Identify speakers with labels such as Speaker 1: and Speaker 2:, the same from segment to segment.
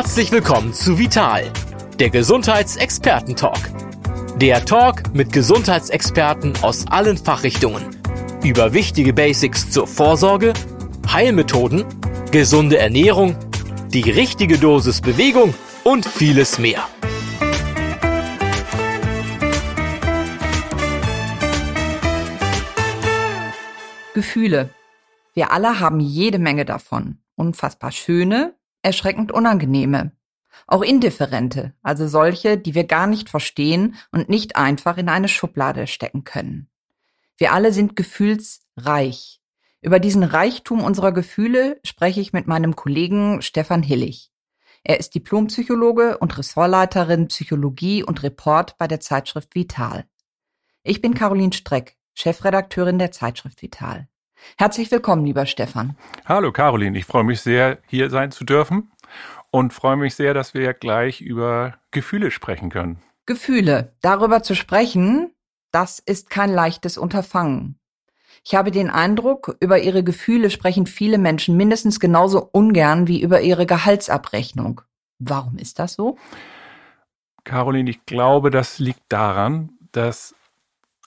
Speaker 1: Herzlich willkommen zu Vital, der Gesundheitsexperten-Talk. Der Talk mit Gesundheitsexperten aus allen Fachrichtungen über wichtige Basics zur Vorsorge, Heilmethoden, gesunde Ernährung, die richtige Dosis Bewegung und vieles mehr.
Speaker 2: Gefühle. Wir alle haben jede Menge davon. Unfassbar schöne, erschreckend unangenehme. Auch indifferente, also solche, die wir gar nicht verstehen und nicht einfach in eine Schublade stecken können. Wir alle sind gefühlsreich. Über diesen Reichtum unserer Gefühle spreche ich mit meinem Kollegen Stefan Hillig. Er ist Diplompsychologe und Ressortleiterin Psychologie und Report bei der Zeitschrift Vital. Ich bin Caroline Streck, Chefredakteurin der Zeitschrift Vital. Herzlich willkommen, lieber Stefan.
Speaker 3: Hallo Caroline, ich freue mich sehr, hier sein zu dürfen und freue mich sehr, dass wir gleich über Gefühle sprechen können.
Speaker 2: Gefühle. Darüber zu sprechen, das ist kein leichtes Unterfangen. Ich habe den Eindruck, über ihre Gefühle sprechen viele Menschen mindestens genauso ungern wie über ihre Gehaltsabrechnung. Warum ist das so?
Speaker 3: Caroline, ich glaube, das liegt daran, dass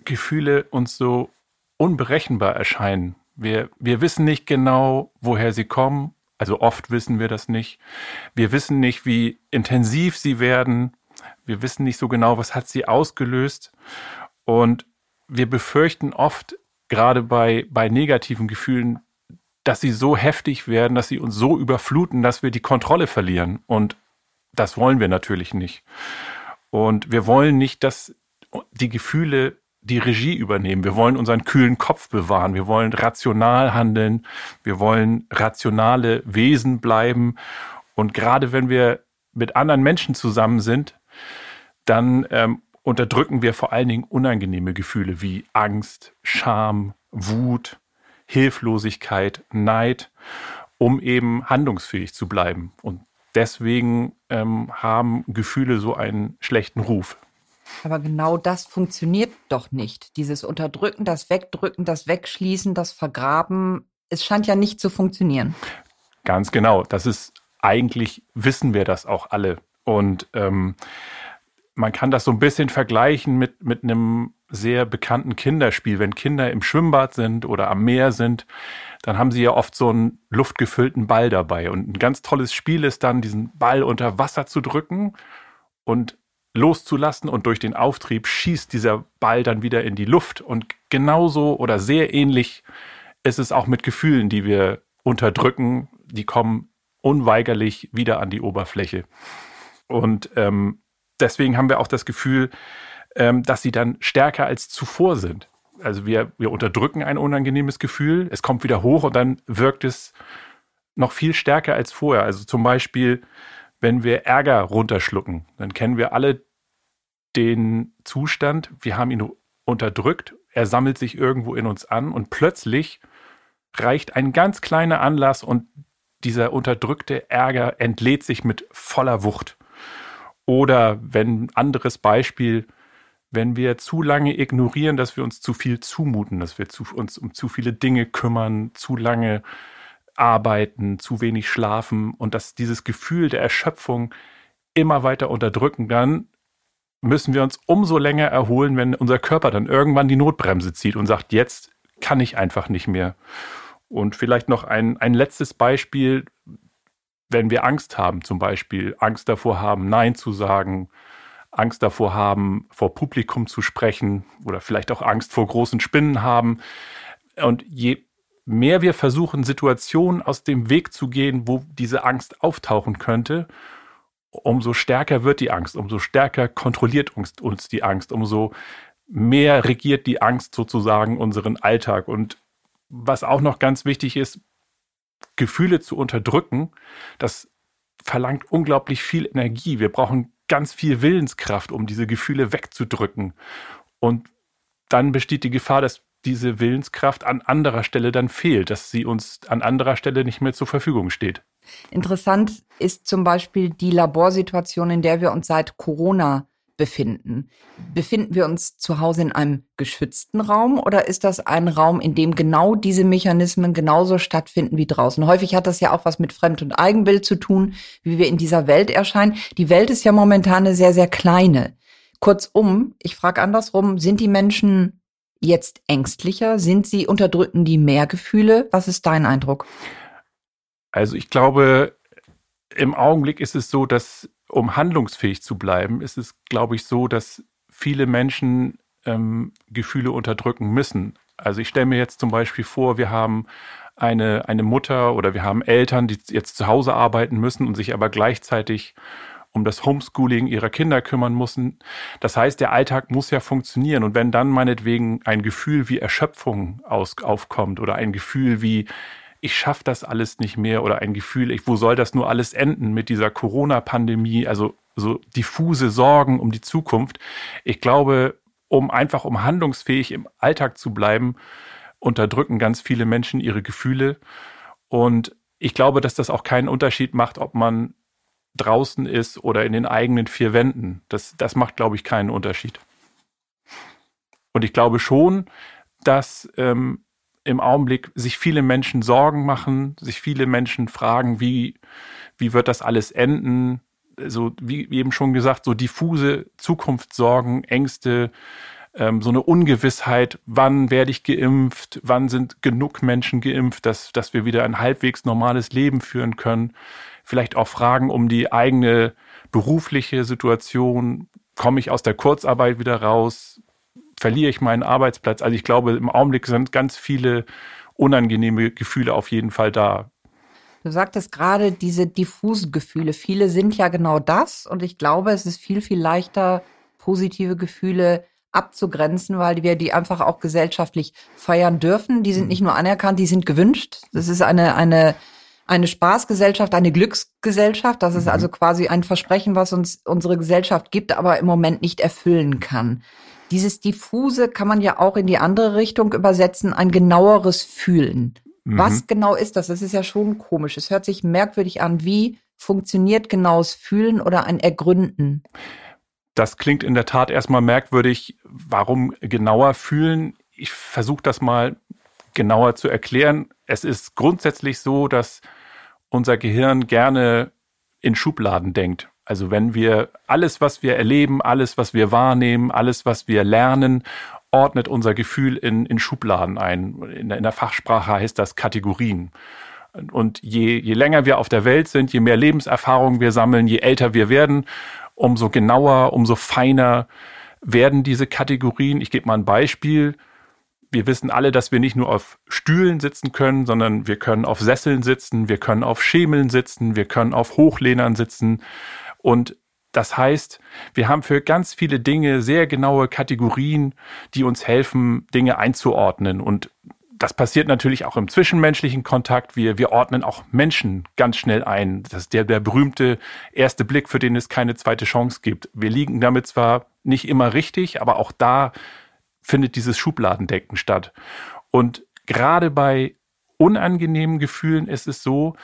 Speaker 3: Gefühle uns so unberechenbar erscheinen. Wir, wir wissen nicht genau, woher sie kommen. Also oft wissen wir das nicht. Wir wissen nicht, wie intensiv sie werden. Wir wissen nicht so genau, was hat sie ausgelöst. Und wir befürchten oft, gerade bei, bei negativen Gefühlen, dass sie so heftig werden, dass sie uns so überfluten, dass wir die Kontrolle verlieren. Und das wollen wir natürlich nicht. Und wir wollen nicht, dass die Gefühle die Regie übernehmen. Wir wollen unseren kühlen Kopf bewahren. Wir wollen rational handeln. Wir wollen rationale Wesen bleiben. Und gerade wenn wir mit anderen Menschen zusammen sind, dann ähm, unterdrücken wir vor allen Dingen unangenehme Gefühle wie Angst, Scham, Wut, Hilflosigkeit, Neid, um eben handlungsfähig zu bleiben. Und deswegen ähm, haben Gefühle so einen schlechten Ruf.
Speaker 2: Aber genau das funktioniert doch nicht. Dieses Unterdrücken, das Wegdrücken, das Wegschließen, das Vergraben, es scheint ja nicht zu funktionieren.
Speaker 3: Ganz genau. Das ist eigentlich wissen wir das auch alle. Und ähm, man kann das so ein bisschen vergleichen mit, mit einem sehr bekannten Kinderspiel. Wenn Kinder im Schwimmbad sind oder am Meer sind, dann haben sie ja oft so einen luftgefüllten Ball dabei. Und ein ganz tolles Spiel ist dann, diesen Ball unter Wasser zu drücken und loszulassen und durch den Auftrieb schießt dieser Ball dann wieder in die Luft. Und genauso oder sehr ähnlich ist es auch mit Gefühlen, die wir unterdrücken. Die kommen unweigerlich wieder an die Oberfläche. Und ähm, deswegen haben wir auch das Gefühl, ähm, dass sie dann stärker als zuvor sind. Also wir, wir unterdrücken ein unangenehmes Gefühl, es kommt wieder hoch und dann wirkt es noch viel stärker als vorher. Also zum Beispiel wenn wir Ärger runterschlucken, dann kennen wir alle den Zustand, wir haben ihn unterdrückt, er sammelt sich irgendwo in uns an und plötzlich reicht ein ganz kleiner Anlass und dieser unterdrückte Ärger entlädt sich mit voller Wucht. Oder wenn anderes Beispiel, wenn wir zu lange ignorieren, dass wir uns zu viel zumuten, dass wir zu, uns um zu viele Dinge kümmern, zu lange arbeiten, zu wenig schlafen und dass dieses Gefühl der Erschöpfung immer weiter unterdrücken, dann müssen wir uns umso länger erholen, wenn unser Körper dann irgendwann die Notbremse zieht und sagt, jetzt kann ich einfach nicht mehr. Und vielleicht noch ein, ein letztes Beispiel, wenn wir Angst haben, zum Beispiel Angst davor haben, Nein zu sagen, Angst davor haben, vor Publikum zu sprechen oder vielleicht auch Angst vor großen Spinnen haben. Und je mehr wir versuchen, Situationen aus dem Weg zu gehen, wo diese Angst auftauchen könnte, umso stärker wird die Angst, umso stärker kontrolliert uns, uns die Angst, umso mehr regiert die Angst sozusagen unseren Alltag. Und was auch noch ganz wichtig ist, Gefühle zu unterdrücken, das verlangt unglaublich viel Energie. Wir brauchen ganz viel Willenskraft, um diese Gefühle wegzudrücken. Und dann besteht die Gefahr, dass diese Willenskraft an anderer Stelle dann fehlt, dass sie uns an anderer Stelle nicht mehr zur Verfügung steht.
Speaker 2: Interessant ist zum Beispiel die Laborsituation, in der wir uns seit Corona befinden. Befinden wir uns zu Hause in einem geschützten Raum oder ist das ein Raum, in dem genau diese Mechanismen genauso stattfinden wie draußen? Häufig hat das ja auch was mit Fremd- und Eigenbild zu tun, wie wir in dieser Welt erscheinen. Die Welt ist ja momentan eine sehr, sehr kleine. Kurzum, ich frage andersrum, sind die Menschen jetzt ängstlicher? Sind sie, unterdrücken die mehr Gefühle? Was ist dein Eindruck?
Speaker 3: Also ich glaube, im Augenblick ist es so, dass um handlungsfähig zu bleiben, ist es, glaube ich, so, dass viele Menschen ähm, Gefühle unterdrücken müssen. Also ich stelle mir jetzt zum Beispiel vor, wir haben eine, eine Mutter oder wir haben Eltern, die jetzt zu Hause arbeiten müssen und sich aber gleichzeitig um das Homeschooling ihrer Kinder kümmern müssen. Das heißt, der Alltag muss ja funktionieren. Und wenn dann meinetwegen ein Gefühl wie Erschöpfung aus, aufkommt oder ein Gefühl wie ich schaffe das alles nicht mehr oder ein Gefühl, ich, wo soll das nur alles enden mit dieser Corona-Pandemie, also so diffuse Sorgen um die Zukunft. Ich glaube, um einfach um handlungsfähig im Alltag zu bleiben, unterdrücken ganz viele Menschen ihre Gefühle. Und ich glaube, dass das auch keinen Unterschied macht, ob man draußen ist oder in den eigenen vier Wänden. Das, das macht, glaube ich, keinen Unterschied. Und ich glaube schon, dass ähm, im Augenblick sich viele Menschen Sorgen machen, sich viele Menschen fragen, wie, wie wird das alles enden? So, wie eben schon gesagt, so diffuse Zukunftssorgen, Ängste, ähm, so eine Ungewissheit, wann werde ich geimpft, wann sind genug Menschen geimpft, dass, dass wir wieder ein halbwegs normales Leben führen können. Vielleicht auch Fragen um die eigene berufliche Situation. Komme ich aus der Kurzarbeit wieder raus? verliere ich meinen Arbeitsplatz. Also ich glaube, im Augenblick sind ganz viele unangenehme Gefühle auf jeden Fall da.
Speaker 2: Du sagtest gerade diese diffusen Gefühle. Viele sind ja genau das. Und ich glaube, es ist viel, viel leichter, positive Gefühle abzugrenzen, weil wir die einfach auch gesellschaftlich feiern dürfen. Die sind mhm. nicht nur anerkannt, die sind gewünscht. Das ist eine, eine, eine Spaßgesellschaft, eine Glücksgesellschaft. Das ist mhm. also quasi ein Versprechen, was uns unsere Gesellschaft gibt, aber im Moment nicht erfüllen kann. Dieses diffuse kann man ja auch in die andere Richtung übersetzen, ein genaueres Fühlen. Mhm. Was genau ist das? Das ist ja schon komisch. Es hört sich merkwürdig an. Wie funktioniert genaues Fühlen oder ein Ergründen?
Speaker 3: Das klingt in der Tat erstmal merkwürdig. Warum genauer fühlen? Ich versuche das mal genauer zu erklären. Es ist grundsätzlich so, dass unser Gehirn gerne in Schubladen denkt. Also wenn wir alles, was wir erleben, alles, was wir wahrnehmen, alles, was wir lernen, ordnet unser Gefühl in, in Schubladen ein. In der, in der Fachsprache heißt das Kategorien. Und je, je länger wir auf der Welt sind, je mehr Lebenserfahrung wir sammeln, je älter wir werden, umso genauer, umso feiner werden diese Kategorien. Ich gebe mal ein Beispiel wir wissen alle, dass wir nicht nur auf Stühlen sitzen können, sondern wir können auf Sesseln sitzen, wir können auf Schemeln sitzen, wir können auf Hochlehnern sitzen. Und das heißt, wir haben für ganz viele Dinge sehr genaue Kategorien, die uns helfen, Dinge einzuordnen. Und das passiert natürlich auch im zwischenmenschlichen Kontakt. Wir, wir ordnen auch Menschen ganz schnell ein. Das ist der, der berühmte erste Blick, für den es keine zweite Chance gibt. Wir liegen damit zwar nicht immer richtig, aber auch da findet dieses Schubladendenken statt. Und gerade bei unangenehmen Gefühlen ist es so,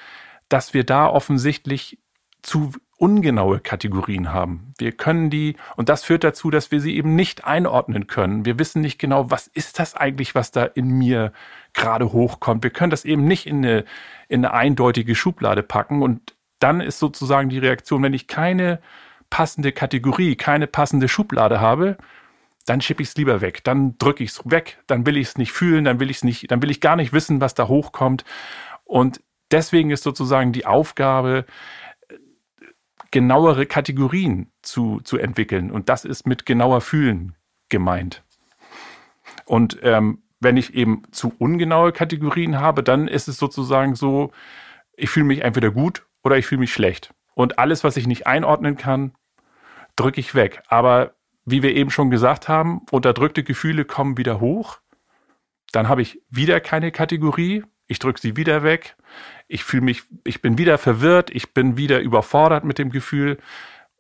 Speaker 3: dass wir da offensichtlich zu ungenaue Kategorien haben. Wir können die, und das führt dazu, dass wir sie eben nicht einordnen können. Wir wissen nicht genau, was ist das eigentlich, was da in mir gerade hochkommt. Wir können das eben nicht in eine, in eine eindeutige Schublade packen. Und dann ist sozusagen die Reaktion, wenn ich keine passende Kategorie, keine passende Schublade habe, dann schiebe ich es lieber weg. Dann drücke ich es weg, dann will ich es nicht fühlen, dann will ich es nicht, dann will ich gar nicht wissen, was da hochkommt. Und deswegen ist sozusagen die Aufgabe, genauere Kategorien zu, zu entwickeln. Und das ist mit genauer Fühlen gemeint. Und ähm, wenn ich eben zu ungenaue Kategorien habe, dann ist es sozusagen so, ich fühle mich entweder gut oder ich fühle mich schlecht. Und alles, was ich nicht einordnen kann, drücke ich weg. Aber wie wir eben schon gesagt haben, unterdrückte Gefühle kommen wieder hoch. Dann habe ich wieder keine Kategorie. Ich drücke sie wieder weg. Ich fühle mich, ich bin wieder verwirrt. Ich bin wieder überfordert mit dem Gefühl.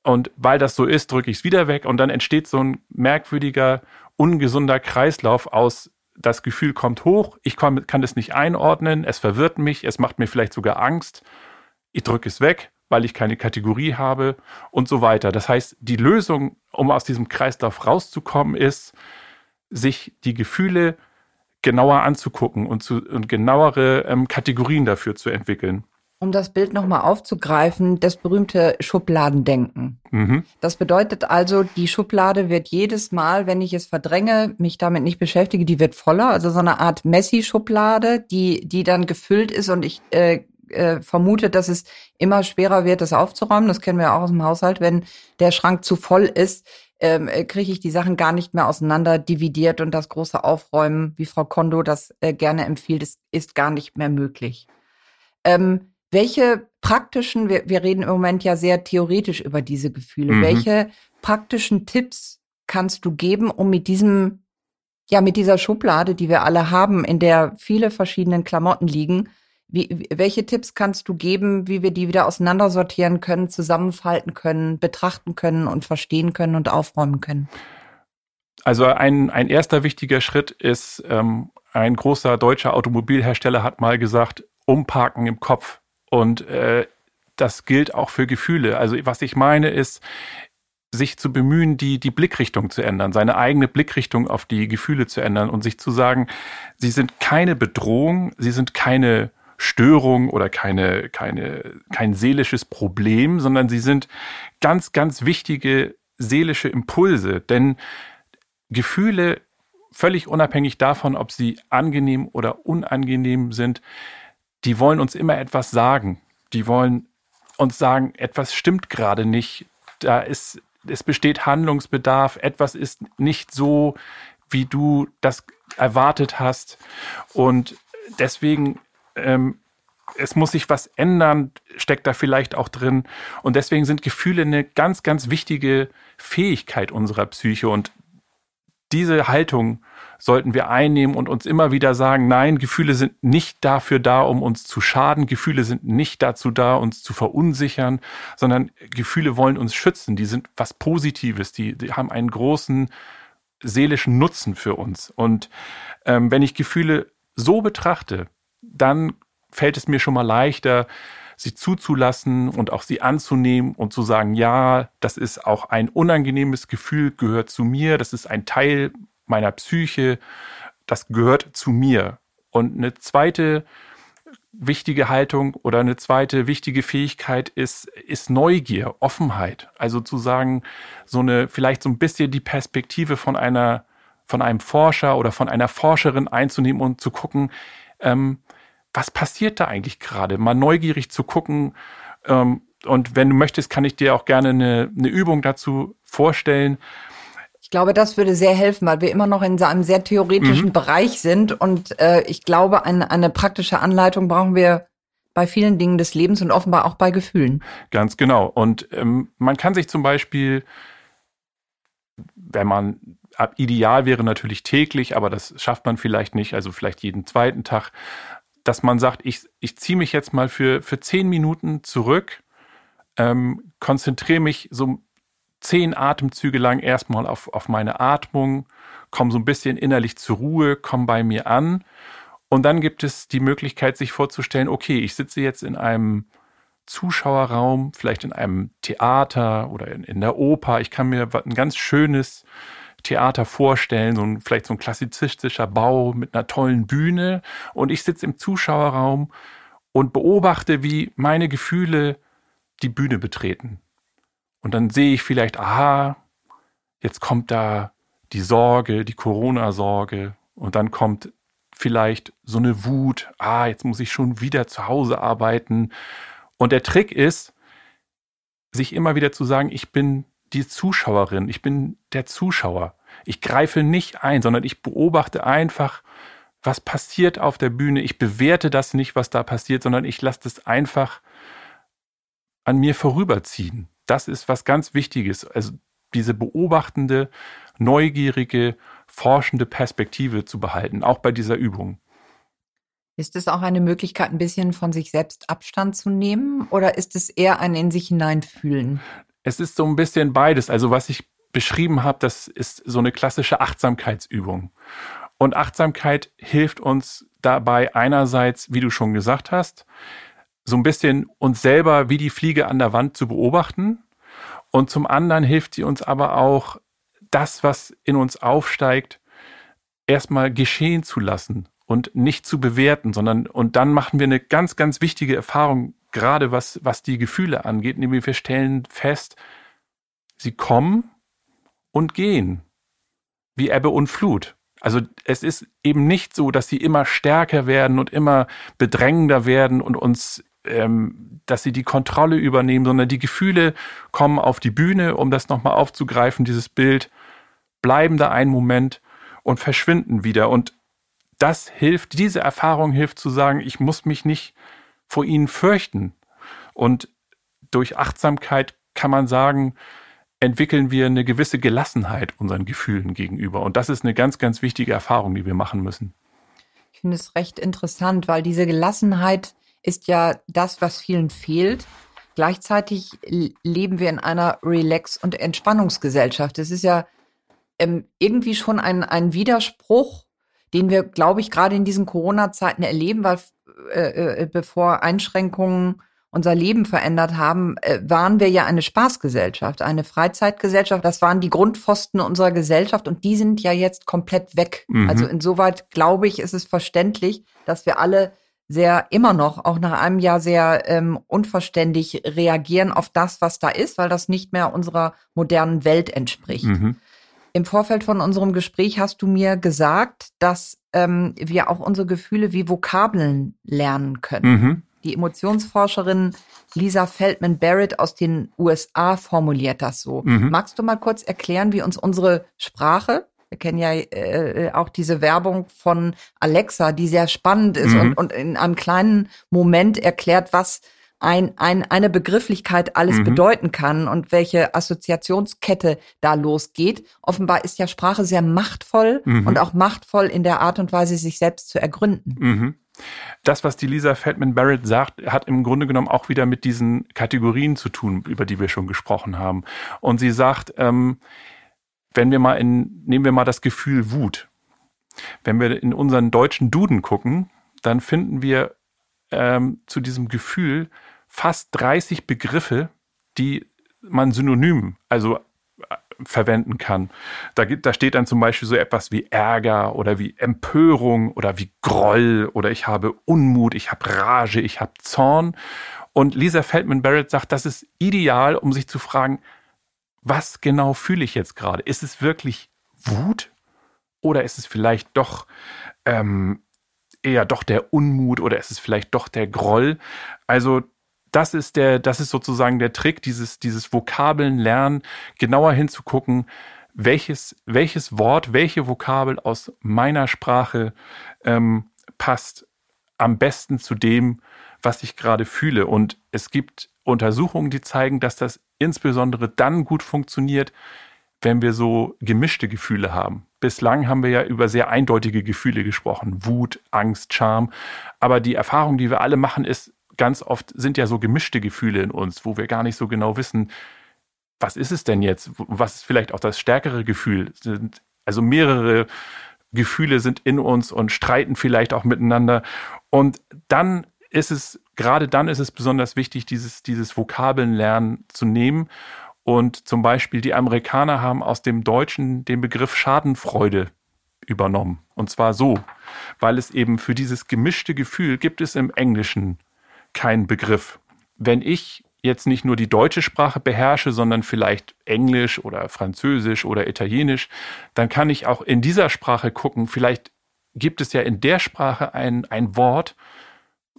Speaker 3: Und weil das so ist, drücke ich es wieder weg. Und dann entsteht so ein merkwürdiger, ungesunder Kreislauf aus, das Gefühl kommt hoch. Ich kann, es nicht einordnen. Es verwirrt mich. Es macht mir vielleicht sogar Angst. Ich drücke es weg. Weil ich keine Kategorie habe und so weiter. Das heißt, die Lösung, um aus diesem Kreislauf rauszukommen, ist, sich die Gefühle genauer anzugucken und, zu, und genauere ähm, Kategorien dafür zu entwickeln.
Speaker 2: Um das Bild nochmal aufzugreifen, das berühmte Schubladendenken. Mhm. Das bedeutet also, die Schublade wird jedes Mal, wenn ich es verdränge, mich damit nicht beschäftige, die wird voller. Also so eine Art Messi-Schublade, die, die dann gefüllt ist und ich äh, äh, vermute, dass es immer schwerer wird, das aufzuräumen. Das kennen wir auch aus dem Haushalt. Wenn der Schrank zu voll ist, ähm, äh, kriege ich die Sachen gar nicht mehr auseinander dividiert und das große Aufräumen, wie Frau Kondo das äh, gerne empfiehlt, ist, ist gar nicht mehr möglich. Ähm, welche praktischen, wir, wir reden im Moment ja sehr theoretisch über diese Gefühle, mhm. welche praktischen Tipps kannst du geben, um mit diesem, ja, mit dieser Schublade, die wir alle haben, in der viele verschiedene Klamotten liegen, wie, welche Tipps kannst du geben, wie wir die wieder auseinandersortieren können, zusammenfalten können, betrachten können und verstehen können und aufräumen können?
Speaker 3: Also ein, ein erster wichtiger Schritt ist, ähm, ein großer deutscher Automobilhersteller hat mal gesagt, umparken im Kopf. Und äh, das gilt auch für Gefühle. Also was ich meine ist, sich zu bemühen, die, die Blickrichtung zu ändern, seine eigene Blickrichtung auf die Gefühle zu ändern und sich zu sagen, sie sind keine Bedrohung, sie sind keine Störung oder keine, keine, kein seelisches Problem, sondern sie sind ganz, ganz wichtige seelische Impulse. Denn Gefühle, völlig unabhängig davon, ob sie angenehm oder unangenehm sind, die wollen uns immer etwas sagen. Die wollen uns sagen, etwas stimmt gerade nicht. Da ist, es besteht Handlungsbedarf. Etwas ist nicht so, wie du das erwartet hast. Und deswegen, ähm, es muss sich was ändern, steckt da vielleicht auch drin. Und deswegen sind Gefühle eine ganz, ganz wichtige Fähigkeit unserer Psyche. Und diese Haltung sollten wir einnehmen und uns immer wieder sagen, nein, Gefühle sind nicht dafür da, um uns zu schaden. Gefühle sind nicht dazu da, uns zu verunsichern, sondern Gefühle wollen uns schützen. Die sind was Positives. Die, die haben einen großen seelischen Nutzen für uns. Und ähm, wenn ich Gefühle so betrachte, dann fällt es mir schon mal leichter, sie zuzulassen und auch sie anzunehmen und zu sagen, ja, das ist auch ein unangenehmes Gefühl, gehört zu mir, das ist ein Teil meiner Psyche, das gehört zu mir. Und eine zweite wichtige Haltung oder eine zweite wichtige Fähigkeit ist, ist Neugier, Offenheit. Also zu sagen, so eine, vielleicht so ein bisschen die Perspektive von einer, von einem Forscher oder von einer Forscherin einzunehmen und zu gucken, ähm, was passiert da eigentlich gerade? Mal neugierig zu gucken. Ähm, und wenn du möchtest, kann ich dir auch gerne eine, eine Übung dazu vorstellen.
Speaker 2: Ich glaube, das würde sehr helfen, weil wir immer noch in einem sehr theoretischen mhm. Bereich sind. Und äh, ich glaube, eine, eine praktische Anleitung brauchen wir bei vielen Dingen des Lebens und offenbar auch bei Gefühlen.
Speaker 3: Ganz genau. Und ähm, man kann sich zum Beispiel, wenn man ideal wäre natürlich täglich, aber das schafft man vielleicht nicht, also vielleicht jeden zweiten Tag, dass man sagt, ich, ich ziehe mich jetzt mal für, für zehn Minuten zurück, ähm, konzentriere mich so zehn Atemzüge lang erstmal auf, auf meine Atmung, komme so ein bisschen innerlich zur Ruhe, komme bei mir an. Und dann gibt es die Möglichkeit, sich vorzustellen, okay, ich sitze jetzt in einem Zuschauerraum, vielleicht in einem Theater oder in, in der Oper. Ich kann mir ein ganz schönes Theater vorstellen, so ein, vielleicht so ein klassizistischer Bau mit einer tollen Bühne und ich sitze im Zuschauerraum und beobachte, wie meine Gefühle die Bühne betreten. Und dann sehe ich vielleicht, aha, jetzt kommt da die Sorge, die Corona-Sorge und dann kommt vielleicht so eine Wut, ah, jetzt muss ich schon wieder zu Hause arbeiten. Und der Trick ist, sich immer wieder zu sagen, ich bin die Zuschauerin, ich bin der Zuschauer. Ich greife nicht ein, sondern ich beobachte einfach, was passiert auf der Bühne. Ich bewerte das nicht, was da passiert, sondern ich lasse das einfach an mir vorüberziehen. Das ist was ganz Wichtiges. Also diese beobachtende, neugierige, forschende Perspektive zu behalten, auch bei dieser Übung.
Speaker 2: Ist es auch eine Möglichkeit, ein bisschen von sich selbst Abstand zu nehmen oder ist es eher ein in sich hineinfühlen?
Speaker 3: Es ist so ein bisschen beides. Also was ich beschrieben habe, das ist so eine klassische Achtsamkeitsübung. Und Achtsamkeit hilft uns dabei einerseits, wie du schon gesagt hast, so ein bisschen uns selber wie die Fliege an der Wand zu beobachten. Und zum anderen hilft sie uns aber auch, das, was in uns aufsteigt, erstmal geschehen zu lassen und nicht zu bewerten, sondern und dann machen wir eine ganz, ganz wichtige Erfahrung, gerade was, was die Gefühle angeht, nämlich wir stellen fest, sie kommen und gehen, wie Ebbe und Flut. Also es ist eben nicht so, dass sie immer stärker werden und immer bedrängender werden und uns, ähm, dass sie die Kontrolle übernehmen, sondern die Gefühle kommen auf die Bühne, um das nochmal aufzugreifen, dieses Bild, bleiben da einen Moment und verschwinden wieder. Und das hilft, diese Erfahrung hilft zu sagen, ich muss mich nicht vor ihnen fürchten. Und durch Achtsamkeit kann man sagen, entwickeln wir eine gewisse Gelassenheit unseren Gefühlen gegenüber. Und das ist eine ganz, ganz wichtige Erfahrung, die wir machen müssen.
Speaker 2: Ich finde es recht interessant, weil diese Gelassenheit ist ja das, was vielen fehlt. Gleichzeitig leben wir in einer Relax- und Entspannungsgesellschaft. Es ist ja ähm, irgendwie schon ein, ein Widerspruch, den wir, glaube ich, gerade in diesen Corona-Zeiten erleben, weil äh, äh, bevor Einschränkungen unser Leben verändert haben, äh, waren wir ja eine Spaßgesellschaft, eine Freizeitgesellschaft. Das waren die Grundpfosten unserer Gesellschaft und die sind ja jetzt komplett weg. Mhm. Also insoweit glaube ich, ist es verständlich, dass wir alle sehr immer noch, auch nach einem Jahr sehr ähm, unverständlich reagieren auf das, was da ist, weil das nicht mehr unserer modernen Welt entspricht. Mhm. Im Vorfeld von unserem Gespräch hast du mir gesagt, dass ähm, wir auch unsere Gefühle wie Vokabeln lernen können. Mhm. Die Emotionsforscherin Lisa Feldman Barrett aus den USA formuliert das so. Mhm. Magst du mal kurz erklären, wie uns unsere Sprache, wir kennen ja äh, auch diese Werbung von Alexa, die sehr spannend ist mhm. und, und in einem kleinen Moment erklärt, was ein, ein, eine Begrifflichkeit alles mhm. bedeuten kann und welche Assoziationskette da losgeht. Offenbar ist ja Sprache sehr machtvoll mhm. und auch machtvoll in der Art und Weise, sich selbst zu ergründen. Mhm.
Speaker 3: Das, was die Lisa Feldman Barrett sagt, hat im Grunde genommen auch wieder mit diesen Kategorien zu tun, über die wir schon gesprochen haben. Und sie sagt, ähm, wenn wir mal in, nehmen wir mal das Gefühl Wut. Wenn wir in unseren deutschen Duden gucken, dann finden wir ähm, zu diesem Gefühl fast 30 Begriffe, die man synonym, also äh, verwenden kann. Da, da steht dann zum Beispiel so etwas wie Ärger oder wie Empörung oder wie Groll oder ich habe Unmut, ich habe Rage, ich habe Zorn. Und Lisa Feldman Barrett sagt, das ist ideal, um sich zu fragen, was genau fühle ich jetzt gerade? Ist es wirklich Wut oder ist es vielleicht doch ähm, eher doch der Unmut oder ist es vielleicht doch der Groll? Also das ist der, das ist sozusagen der Trick, dieses, dieses Vokabeln lernen, genauer hinzugucken, welches, welches Wort, welche Vokabel aus meiner Sprache ähm, passt am besten zu dem, was ich gerade fühle. Und es gibt Untersuchungen, die zeigen, dass das insbesondere dann gut funktioniert, wenn wir so gemischte Gefühle haben. Bislang haben wir ja über sehr eindeutige Gefühle gesprochen. Wut, Angst, Charme. Aber die Erfahrung, die wir alle machen, ist, ganz oft sind ja so gemischte Gefühle in uns, wo wir gar nicht so genau wissen, was ist es denn jetzt? Was ist vielleicht auch das stärkere Gefühl? Also mehrere Gefühle sind in uns und streiten vielleicht auch miteinander. Und dann ist es, gerade dann ist es besonders wichtig, dieses, dieses Vokabeln zu nehmen. Und zum Beispiel die Amerikaner haben aus dem Deutschen den Begriff Schadenfreude übernommen. Und zwar so, weil es eben für dieses gemischte Gefühl gibt es im Englischen kein Begriff. Wenn ich jetzt nicht nur die deutsche Sprache beherrsche, sondern vielleicht Englisch oder Französisch oder Italienisch, dann kann ich auch in dieser Sprache gucken, vielleicht gibt es ja in der Sprache ein, ein Wort,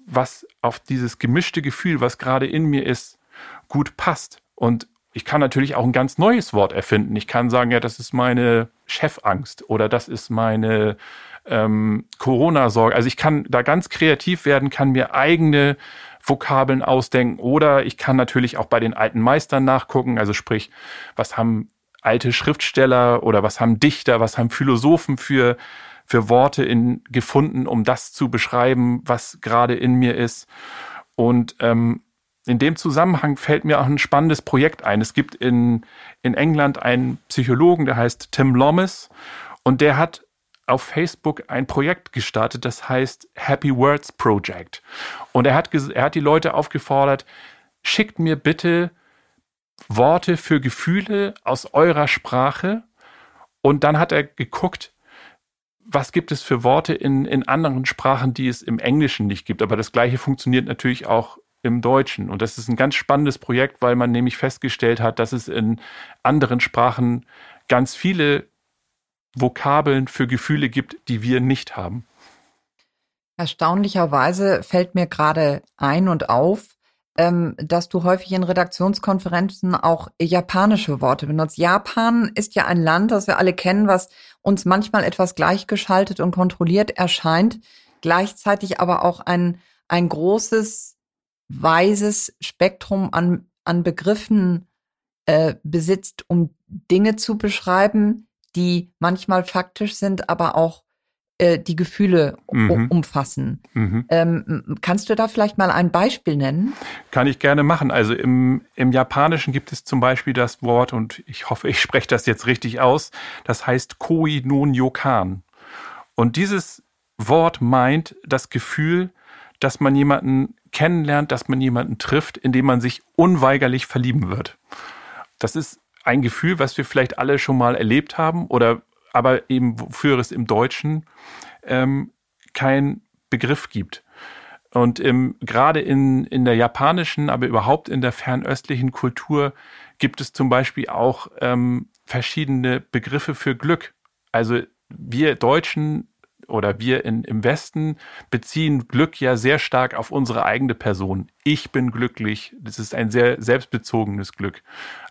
Speaker 3: was auf dieses gemischte Gefühl, was gerade in mir ist, gut passt. Und ich kann natürlich auch ein ganz neues Wort erfinden. Ich kann sagen, ja, das ist meine Chefangst oder das ist meine ähm, Corona-Sorge. Also ich kann da ganz kreativ werden, kann mir eigene Vokabeln ausdenken oder ich kann natürlich auch bei den alten Meistern nachgucken, also sprich, was haben alte Schriftsteller oder was haben Dichter, was haben Philosophen für, für Worte in, gefunden, um das zu beschreiben, was gerade in mir ist. Und ähm, in dem Zusammenhang fällt mir auch ein spannendes Projekt ein. Es gibt in, in England einen Psychologen, der heißt Tim Loomis und der hat auf Facebook ein Projekt gestartet, das heißt Happy Words Project. Und er hat, er hat die Leute aufgefordert, schickt mir bitte Worte für Gefühle aus eurer Sprache. Und dann hat er geguckt, was gibt es für Worte in, in anderen Sprachen, die es im Englischen nicht gibt. Aber das gleiche funktioniert natürlich auch im Deutschen. Und das ist ein ganz spannendes Projekt, weil man nämlich festgestellt hat, dass es in anderen Sprachen ganz viele Vokabeln für Gefühle gibt, die wir nicht haben.
Speaker 2: Erstaunlicherweise fällt mir gerade ein und auf, ähm, dass du häufig in Redaktionskonferenzen auch japanische Worte benutzt. Japan ist ja ein Land, das wir alle kennen, was uns manchmal etwas gleichgeschaltet und kontrolliert erscheint, gleichzeitig aber auch ein, ein großes, weises Spektrum an, an Begriffen äh, besitzt, um Dinge zu beschreiben, die manchmal faktisch sind, aber auch äh, die Gefühle mhm. umfassen. Mhm. Ähm, kannst du da vielleicht mal ein Beispiel nennen?
Speaker 3: Kann ich gerne machen. Also im, im Japanischen gibt es zum Beispiel das Wort, und ich hoffe, ich spreche das jetzt richtig aus, das heißt Koi nun Yokan. Und dieses Wort meint das Gefühl, dass man jemanden kennenlernt, dass man jemanden trifft, in dem man sich unweigerlich verlieben wird. Das ist ein Gefühl, was wir vielleicht alle schon mal erlebt haben oder aber eben wofür es im Deutschen ähm, kein Begriff gibt. Und ähm, gerade in, in der japanischen, aber überhaupt in der fernöstlichen Kultur gibt es zum Beispiel auch ähm, verschiedene Begriffe für Glück. Also wir Deutschen oder wir in, im Westen beziehen Glück ja sehr stark auf unsere eigene Person. Ich bin glücklich. Das ist ein sehr selbstbezogenes Glück.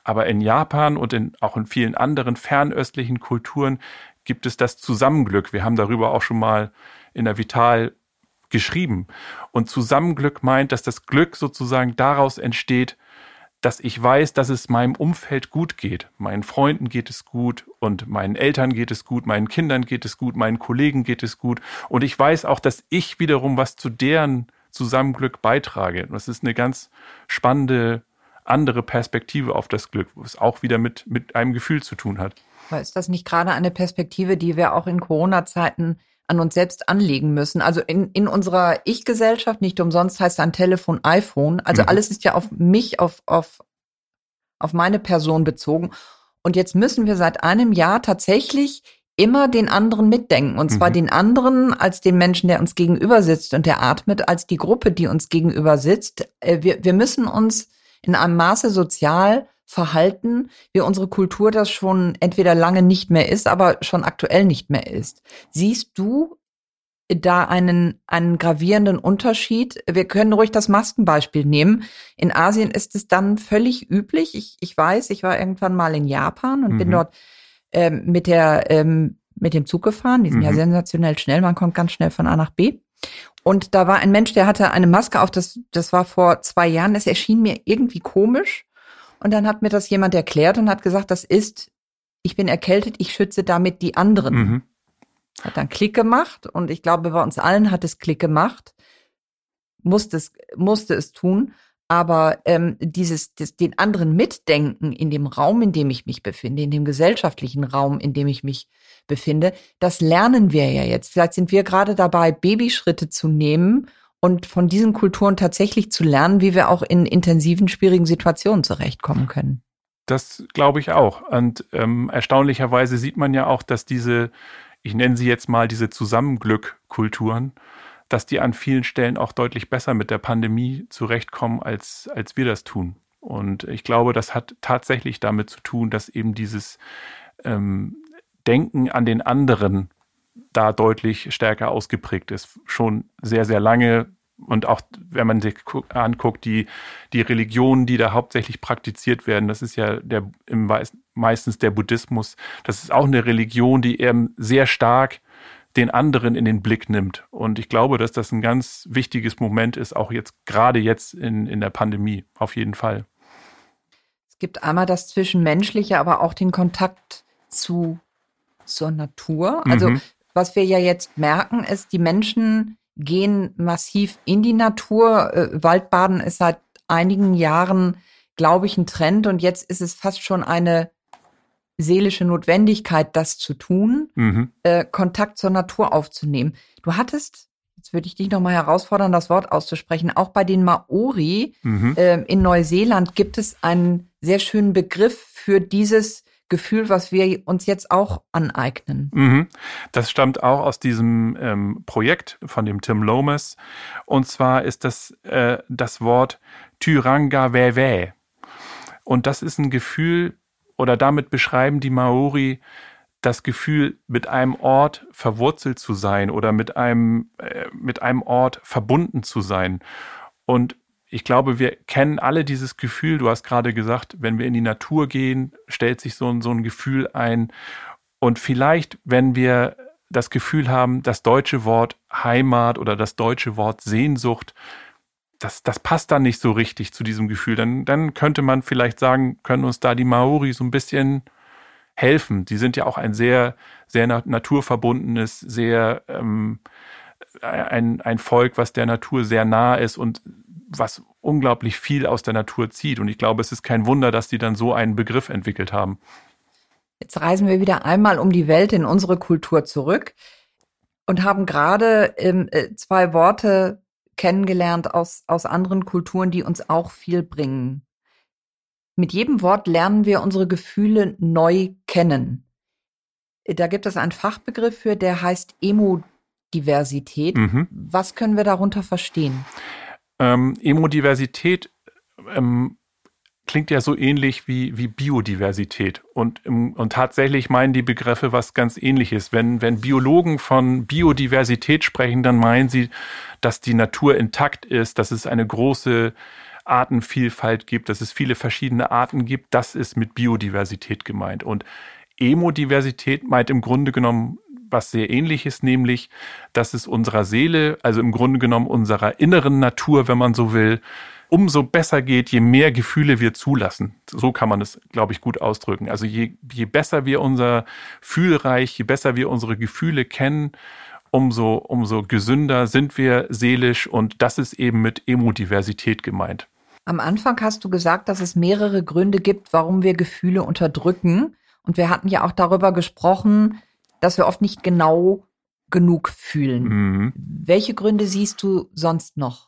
Speaker 3: Aber in Japan und in, auch in vielen anderen fernöstlichen Kulturen gibt es das Zusammenglück. Wir haben darüber auch schon mal in der Vital geschrieben. Und Zusammenglück meint, dass das Glück sozusagen daraus entsteht, dass ich weiß, dass es meinem Umfeld gut geht. Meinen Freunden geht es gut und meinen Eltern geht es gut, meinen Kindern geht es gut, meinen Kollegen geht es gut. Und ich weiß auch, dass ich wiederum was zu deren Zusammenglück beitrage. Das ist eine ganz spannende andere Perspektive auf das Glück, was auch wieder mit, mit einem Gefühl zu tun hat.
Speaker 2: Aber ist das nicht gerade eine Perspektive, die wir auch in Corona-Zeiten an uns selbst anlegen müssen. Also in, in unserer Ich-Gesellschaft, nicht umsonst heißt ein Telefon iPhone. Also mhm. alles ist ja auf mich, auf, auf, auf meine Person bezogen. Und jetzt müssen wir seit einem Jahr tatsächlich immer den anderen mitdenken. Und zwar mhm. den anderen als den Menschen, der uns gegenüber sitzt und der atmet, als die Gruppe, die uns gegenüber sitzt. Äh, wir, wir müssen uns in einem Maße sozial verhalten, wie unsere Kultur das schon entweder lange nicht mehr ist, aber schon aktuell nicht mehr ist. Siehst du da einen, einen gravierenden Unterschied? Wir können ruhig das Maskenbeispiel nehmen. In Asien ist es dann völlig üblich. Ich, ich weiß, ich war irgendwann mal in Japan und mhm. bin dort ähm, mit der ähm, mit dem Zug gefahren. Die sind mhm. ja sensationell schnell. Man kommt ganz schnell von A nach B. Und da war ein Mensch, der hatte eine Maske auf. Das, das war vor zwei Jahren. Das erschien mir irgendwie komisch. Und dann hat mir das jemand erklärt und hat gesagt, das ist, ich bin erkältet, ich schütze damit die anderen. Mhm. Hat dann Klick gemacht und ich glaube, bei uns allen hat es Klick gemacht, musste es, musste es tun. Aber ähm, dieses, das, den anderen mitdenken in dem Raum, in dem ich mich befinde, in dem gesellschaftlichen Raum, in dem ich mich befinde, das lernen wir ja jetzt. Vielleicht sind wir gerade dabei, Babyschritte zu nehmen und von diesen Kulturen tatsächlich zu lernen, wie wir auch in intensiven, schwierigen Situationen zurechtkommen können.
Speaker 3: Das glaube ich auch. Und ähm, erstaunlicherweise sieht man ja auch, dass diese, ich nenne sie jetzt mal diese Zusammenglück-Kulturen, dass die an vielen Stellen auch deutlich besser mit der Pandemie zurechtkommen, als, als wir das tun. Und ich glaube, das hat tatsächlich damit zu tun, dass eben dieses ähm, Denken an den anderen da deutlich stärker ausgeprägt ist. Schon sehr, sehr lange. Und auch wenn man sich anguckt, die, die Religionen, die da hauptsächlich praktiziert werden, das ist ja der, im, meistens der Buddhismus. Das ist auch eine Religion, die eben sehr stark den anderen in den Blick nimmt. Und ich glaube, dass das ein ganz wichtiges Moment ist, auch jetzt, gerade jetzt in, in der Pandemie, auf jeden Fall.
Speaker 2: Es gibt einmal das Zwischenmenschliche, aber auch den Kontakt zu zur Natur. Also mhm was wir ja jetzt merken, ist, die Menschen gehen massiv in die Natur. Äh, Waldbaden ist seit einigen Jahren, glaube ich, ein Trend und jetzt ist es fast schon eine seelische Notwendigkeit, das zu tun, mhm. äh, Kontakt zur Natur aufzunehmen. Du hattest, jetzt würde ich dich nochmal herausfordern, das Wort auszusprechen, auch bei den Maori mhm. äh, in Neuseeland gibt es einen sehr schönen Begriff für dieses Gefühl, was wir uns jetzt auch aneignen.
Speaker 3: Mhm. Das stammt auch aus diesem ähm, Projekt von dem Tim Lomas. Und zwar ist das äh, das Wort Tyranga Wewe. Und das ist ein Gefühl, oder damit beschreiben die Maori das Gefühl, mit einem Ort verwurzelt zu sein oder mit einem, äh, mit einem Ort verbunden zu sein. Und ich glaube, wir kennen alle dieses Gefühl. Du hast gerade gesagt, wenn wir in die Natur gehen, stellt sich so ein, so ein Gefühl ein. Und vielleicht, wenn wir das Gefühl haben, das deutsche Wort Heimat oder das deutsche Wort Sehnsucht, das, das passt dann nicht so richtig zu diesem Gefühl. Dann, dann könnte man vielleicht sagen, können uns da die Maori so ein bisschen helfen. Die sind ja auch ein sehr, sehr naturverbundenes, sehr ähm, ein, ein Volk, was der Natur sehr nah ist und was unglaublich viel aus der Natur zieht. Und ich glaube, es ist kein Wunder, dass die dann so einen Begriff entwickelt haben.
Speaker 2: Jetzt reisen wir wieder einmal um die Welt in unsere Kultur zurück und haben gerade ähm, äh, zwei Worte kennengelernt aus, aus anderen Kulturen, die uns auch viel bringen. Mit jedem Wort lernen wir unsere Gefühle neu kennen. Da gibt es einen Fachbegriff für, der heißt Emodiversität. Mhm. Was können wir darunter verstehen?
Speaker 3: Ähm, Emodiversität ähm, klingt ja so ähnlich wie, wie Biodiversität. Und, und tatsächlich meinen die Begriffe was ganz ähnliches. Wenn, wenn Biologen von Biodiversität sprechen, dann meinen sie, dass die Natur intakt ist, dass es eine große Artenvielfalt gibt, dass es viele verschiedene Arten gibt. Das ist mit Biodiversität gemeint. Und Emodiversität meint im Grunde genommen was sehr ähnliches, nämlich, dass es unserer Seele, also im Grunde genommen unserer inneren Natur, wenn man so will, umso besser geht, je mehr Gefühle wir zulassen. So kann man es, glaube ich, gut ausdrücken. Also je, je besser wir unser Fühlreich, je besser wir unsere Gefühle kennen, umso, umso gesünder sind wir seelisch und das ist eben mit Emodiversität gemeint.
Speaker 2: Am Anfang hast du gesagt, dass es mehrere Gründe gibt, warum wir Gefühle unterdrücken. Und wir hatten ja auch darüber gesprochen, dass wir oft nicht genau genug fühlen. Mhm. Welche Gründe siehst du sonst noch?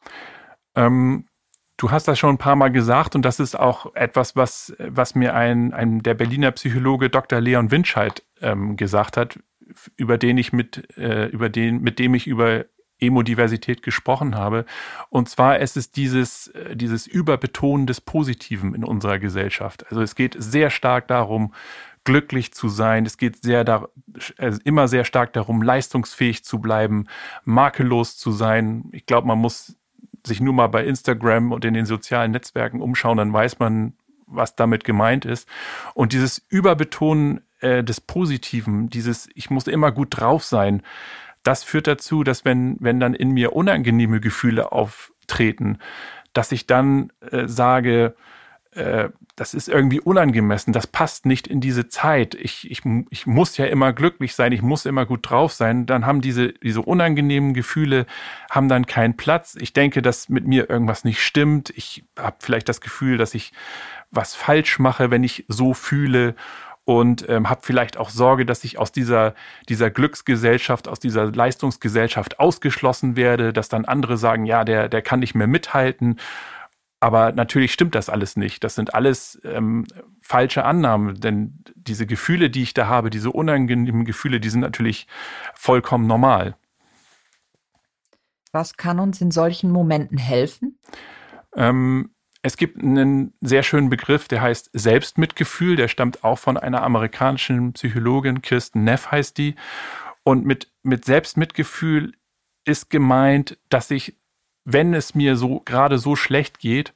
Speaker 3: Ähm, Du hast das schon ein paar Mal gesagt und das ist auch etwas, was, was mir ein, ein der Berliner Psychologe Dr. Leon Winscheid ähm, gesagt hat, über den ich mit, äh, über den, mit dem ich über Emodiversität gesprochen habe. Und zwar ist es dieses, äh, dieses Überbetonen des Positiven in unserer Gesellschaft. Also es geht sehr stark darum, glücklich zu sein. Es geht sehr da, also immer sehr stark darum, leistungsfähig zu bleiben, makellos zu sein. Ich glaube, man muss sich nur mal bei Instagram und in den sozialen Netzwerken umschauen, dann weiß man, was damit gemeint ist. Und dieses Überbetonen äh, des Positiven, dieses Ich muss immer gut drauf sein, das führt dazu, dass wenn, wenn dann in mir unangenehme Gefühle auftreten, dass ich dann äh, sage, äh, das ist irgendwie unangemessen, das passt nicht in diese Zeit. Ich, ich, ich muss ja immer glücklich sein, ich muss immer gut drauf sein. Dann haben diese, diese unangenehmen Gefühle, haben dann keinen Platz. Ich denke, dass mit mir irgendwas nicht stimmt. Ich habe vielleicht das Gefühl, dass ich was falsch mache, wenn ich so fühle und ähm, habe vielleicht auch Sorge, dass ich aus dieser, dieser Glücksgesellschaft, aus dieser Leistungsgesellschaft ausgeschlossen werde, dass dann andere sagen, ja, der, der kann nicht mehr mithalten. Aber natürlich stimmt das alles nicht. Das sind alles ähm, falsche Annahmen, denn diese Gefühle, die ich da habe, diese unangenehmen Gefühle, die sind natürlich vollkommen normal.
Speaker 2: Was kann uns in solchen Momenten helfen?
Speaker 3: Ähm, es gibt einen sehr schönen Begriff, der heißt Selbstmitgefühl. Der stammt auch von einer amerikanischen Psychologin, Kirsten Neff heißt die. Und mit, mit Selbstmitgefühl ist gemeint, dass ich wenn es mir so gerade so schlecht geht,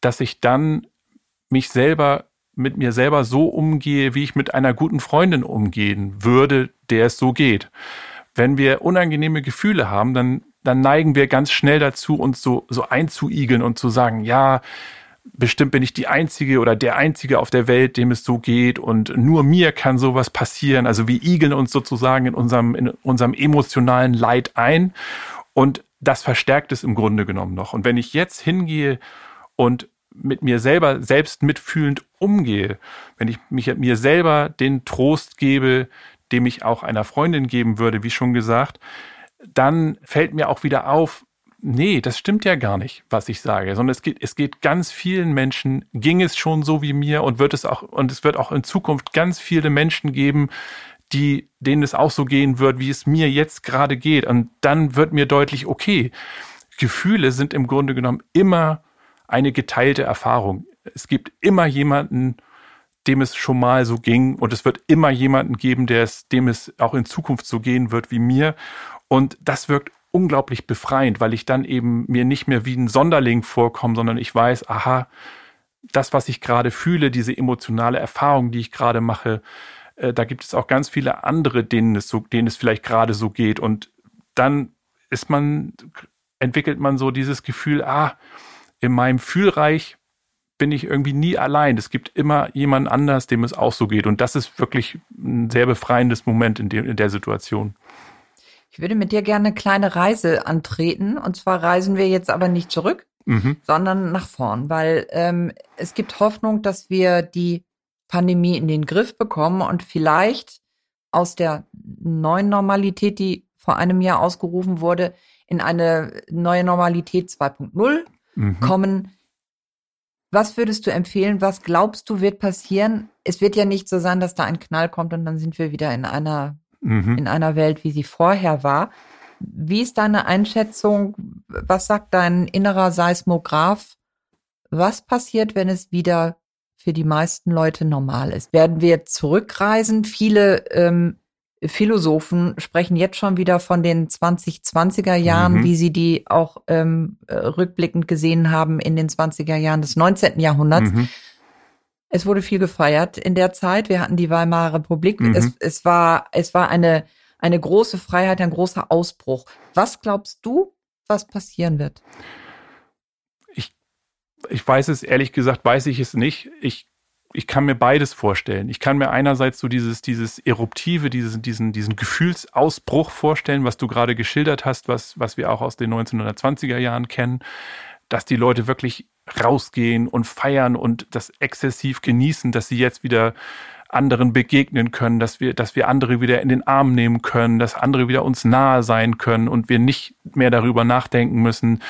Speaker 3: dass ich dann mich selber mit mir selber so umgehe, wie ich mit einer guten Freundin umgehen würde, der es so geht. Wenn wir unangenehme Gefühle haben, dann, dann neigen wir ganz schnell dazu, uns so, so einzuigeln und zu sagen, ja, bestimmt bin ich die Einzige oder der Einzige auf der Welt, dem es so geht und nur mir kann sowas passieren. Also wir igeln uns sozusagen in unserem, in unserem emotionalen Leid ein und das verstärkt es im Grunde genommen noch. Und wenn ich jetzt hingehe und mit mir selber selbst mitfühlend umgehe, wenn ich mich mir selber den Trost gebe, dem ich auch einer Freundin geben würde, wie schon gesagt, dann fällt mir auch wieder auf, nee, das stimmt ja gar nicht, was ich sage, sondern es geht, es geht ganz vielen Menschen, ging es schon so wie mir und wird es auch, und es wird auch in Zukunft ganz viele Menschen geben, die, denen es auch so gehen wird, wie es mir jetzt gerade geht. Und dann wird mir deutlich, okay, Gefühle sind im Grunde genommen immer eine geteilte Erfahrung. Es gibt immer jemanden, dem es schon mal so ging und es wird immer jemanden geben, der es, dem es auch in Zukunft so gehen wird wie mir. Und das wirkt unglaublich befreiend, weil ich dann eben mir nicht mehr wie ein Sonderling vorkomme, sondern ich weiß, aha, das, was ich gerade fühle, diese emotionale Erfahrung, die ich gerade mache, äh, da gibt es auch ganz viele andere, denen es so, denen es vielleicht gerade so geht. Und dann ist man, entwickelt man so dieses Gefühl, ah, in meinem Fühlreich bin ich irgendwie nie allein. Es gibt immer jemand anders, dem es auch so geht. Und das ist wirklich ein sehr befreiendes Moment in, dem, in der Situation.
Speaker 2: Ich würde mit dir gerne eine kleine Reise antreten. Und zwar reisen wir jetzt aber nicht zurück, mhm. sondern nach vorn, weil ähm, es gibt Hoffnung, dass wir die Pandemie in den Griff bekommen und vielleicht aus der neuen Normalität, die vor einem Jahr ausgerufen wurde, in eine neue Normalität 2.0 mhm. kommen. Was würdest du empfehlen? Was glaubst du wird passieren? Es wird ja nicht so sein, dass da ein Knall kommt und dann sind wir wieder in einer, mhm. in einer Welt, wie sie vorher war. Wie ist deine Einschätzung? Was sagt dein innerer Seismograph? Was passiert, wenn es wieder für die meisten Leute normal ist? Werden wir zurückreisen? Viele ähm, Philosophen sprechen jetzt schon wieder von den 2020er Jahren, mhm. wie sie die auch ähm, äh, rückblickend gesehen haben in den 20er Jahren des 19. Jahrhunderts. Mhm. Es wurde viel gefeiert in der Zeit. Wir hatten die Weimarer Republik. Mhm. Es, es, war, es war eine, eine große Freiheit, ein großer Ausbruch. Was glaubst du, was passieren wird?
Speaker 3: Ich, weiß es, ehrlich gesagt, weiß ich es nicht. Ich ich kann mir beides vorstellen. Ich kann mir einerseits so dieses, dieses Eruptive, dieses, diesen, diesen Gefühlsausbruch vorstellen, was du gerade geschildert hast, was, was wir auch aus den 1920er Jahren kennen, dass die Leute wirklich rausgehen und feiern und das exzessiv genießen, dass sie jetzt wieder anderen begegnen können, dass wir, dass wir andere wieder in den Arm nehmen können, dass andere wieder uns nahe sein können und wir nicht mehr darüber nachdenken müssen,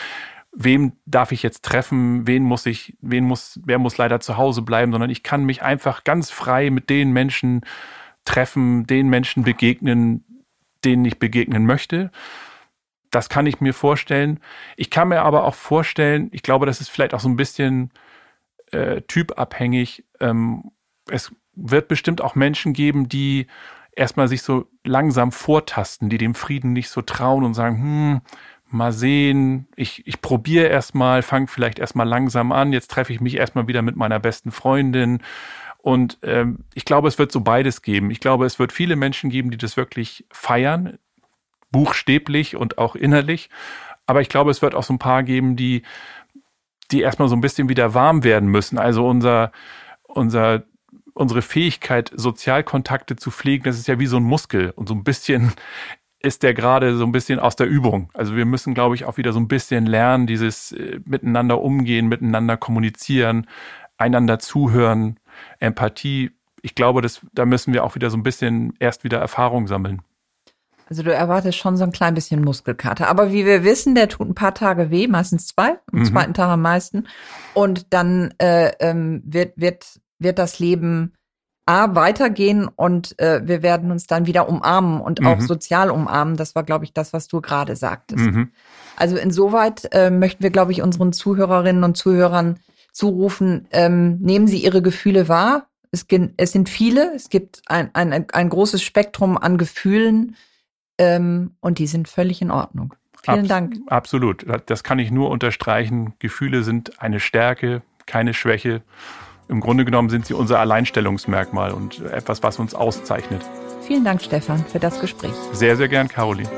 Speaker 3: wem darf ich jetzt treffen, wen muss ich, wen muss, wer muss leider zu Hause bleiben, sondern ich kann mich einfach ganz frei mit den Menschen treffen, den Menschen begegnen, denen ich begegnen möchte. Das kann ich mir vorstellen. Ich kann mir aber auch vorstellen, ich glaube, das ist vielleicht auch so ein bisschen äh, typabhängig. Ähm, es wird bestimmt auch Menschen geben, die erstmal sich so langsam vortasten, die dem Frieden nicht so trauen und sagen, hm, mal sehen, ich, ich probiere erstmal, fange vielleicht erstmal langsam an, jetzt treffe ich mich erstmal wieder mit meiner besten Freundin. Und ähm, ich glaube, es wird so beides geben. Ich glaube, es wird viele Menschen geben, die das wirklich feiern, buchstäblich und auch innerlich. Aber ich glaube, es wird auch so ein paar geben, die, die erstmal so ein bisschen wieder warm werden müssen. Also unser, unser unsere Fähigkeit, Sozialkontakte zu pflegen, das ist ja wie so ein Muskel. Und so ein bisschen ist der gerade so ein bisschen aus der Übung. Also wir müssen, glaube ich, auch wieder so ein bisschen lernen, dieses äh, miteinander umgehen, miteinander kommunizieren, einander zuhören, Empathie. Ich glaube, das, da müssen wir auch wieder so ein bisschen erst wieder Erfahrung sammeln.
Speaker 2: Also du erwartest schon so ein klein bisschen Muskelkater. Aber wie wir wissen, der tut ein paar Tage weh, meistens zwei, am mhm. zweiten Tag am meisten. Und dann äh, ähm, wird, wird, wird das Leben A, weitergehen und äh, wir werden uns dann wieder umarmen und mhm. auch sozial umarmen. Das war, glaube ich, das, was du gerade sagtest. Mhm. Also insoweit äh, möchten wir, glaube ich, unseren Zuhörerinnen und Zuhörern zurufen, ähm, nehmen Sie Ihre Gefühle wahr. Es, es sind viele, es gibt ein, ein, ein großes Spektrum an Gefühlen ähm, und die sind völlig in Ordnung. Vielen Abs Dank.
Speaker 3: Absolut, das kann ich nur unterstreichen. Gefühle sind eine Stärke, keine Schwäche. Im Grunde genommen sind sie unser Alleinstellungsmerkmal und etwas, was uns auszeichnet.
Speaker 2: Vielen Dank, Stefan, für das Gespräch.
Speaker 3: Sehr, sehr gern, Caroline.